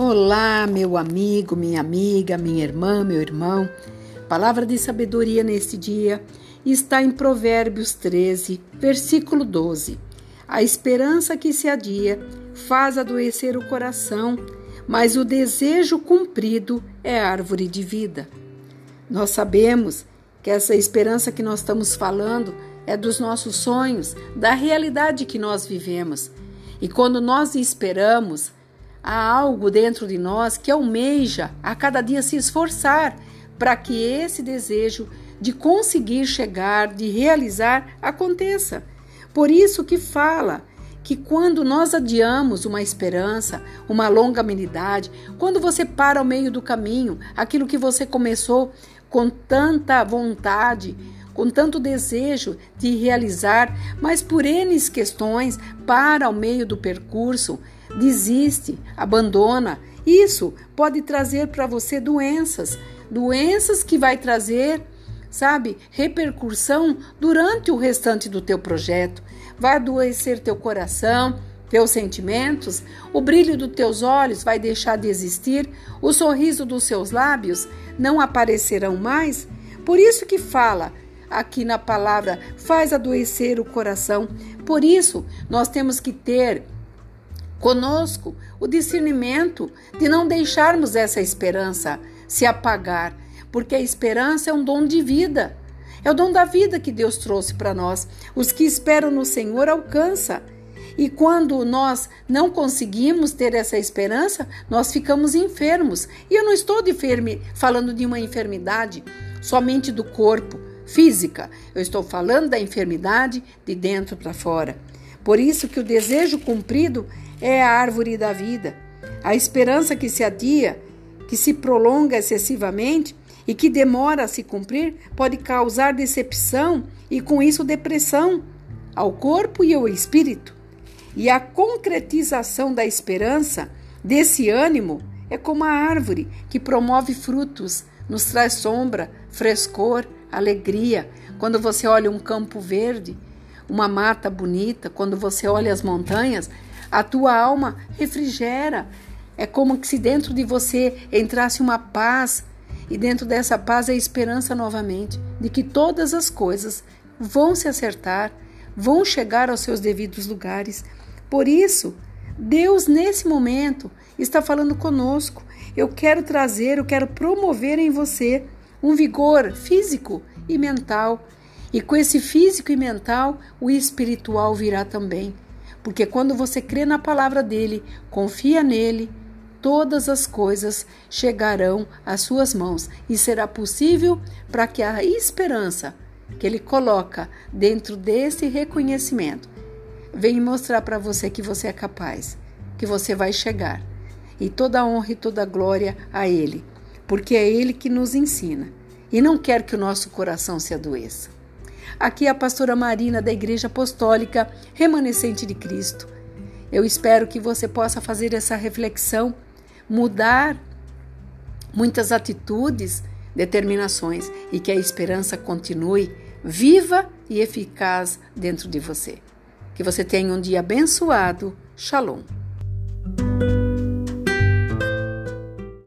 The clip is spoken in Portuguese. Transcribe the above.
Olá, meu amigo, minha amiga, minha irmã, meu irmão. Palavra de sabedoria neste dia está em Provérbios 13, versículo 12. A esperança que se adia faz adoecer o coração, mas o desejo cumprido é árvore de vida. Nós sabemos que essa esperança que nós estamos falando é dos nossos sonhos, da realidade que nós vivemos. E quando nós esperamos, há algo dentro de nós que almeja a cada dia se esforçar para que esse desejo de conseguir chegar, de realizar, aconteça. Por isso que fala que quando nós adiamos uma esperança, uma longa amenidade, quando você para ao meio do caminho, aquilo que você começou com tanta vontade, com tanto desejo de realizar, mas por N questões para ao meio do percurso, desiste, abandona. Isso pode trazer para você doenças, doenças que vai trazer, sabe, repercussão durante o restante do teu projeto. Vai adoecer teu coração, teus sentimentos, o brilho dos teus olhos vai deixar de existir, o sorriso dos seus lábios não aparecerão mais. Por isso que fala, aqui na palavra faz adoecer o coração. Por isso, nós temos que ter conosco o discernimento de não deixarmos essa esperança se apagar, porque a esperança é um dom de vida. É o dom da vida que Deus trouxe para nós. Os que esperam no Senhor alcança. E quando nós não conseguimos ter essa esperança, nós ficamos enfermos. E eu não estou de falando de uma enfermidade somente do corpo, física. Eu estou falando da enfermidade de dentro para fora. Por isso que o desejo cumprido é a árvore da vida. A esperança que se adia, que se prolonga excessivamente e que demora a se cumprir, pode causar decepção e com isso depressão ao corpo e ao espírito. E a concretização da esperança, desse ânimo, é como a árvore que promove frutos, nos traz sombra, frescor, alegria. Quando você olha um campo verde, uma mata bonita, quando você olha as montanhas, a tua alma refrigera. É como se dentro de você entrasse uma paz, e dentro dessa paz é esperança novamente de que todas as coisas vão se acertar, vão chegar aos seus devidos lugares. Por isso, Deus, nesse momento, está falando conosco. Eu quero trazer, eu quero promover em você um vigor físico e mental. E com esse físico e mental, o espiritual virá também. Porque quando você crê na palavra dele, confia nele, todas as coisas chegarão às suas mãos e será possível para que a esperança que ele coloca dentro desse reconhecimento venha mostrar para você que você é capaz, que você vai chegar. E toda honra e toda glória a ele porque é Ele que nos ensina e não quer que o nosso coração se adoeça. Aqui é a pastora Marina da Igreja Apostólica Remanescente de Cristo. Eu espero que você possa fazer essa reflexão, mudar muitas atitudes, determinações e que a esperança continue viva e eficaz dentro de você. Que você tenha um dia abençoado. Shalom.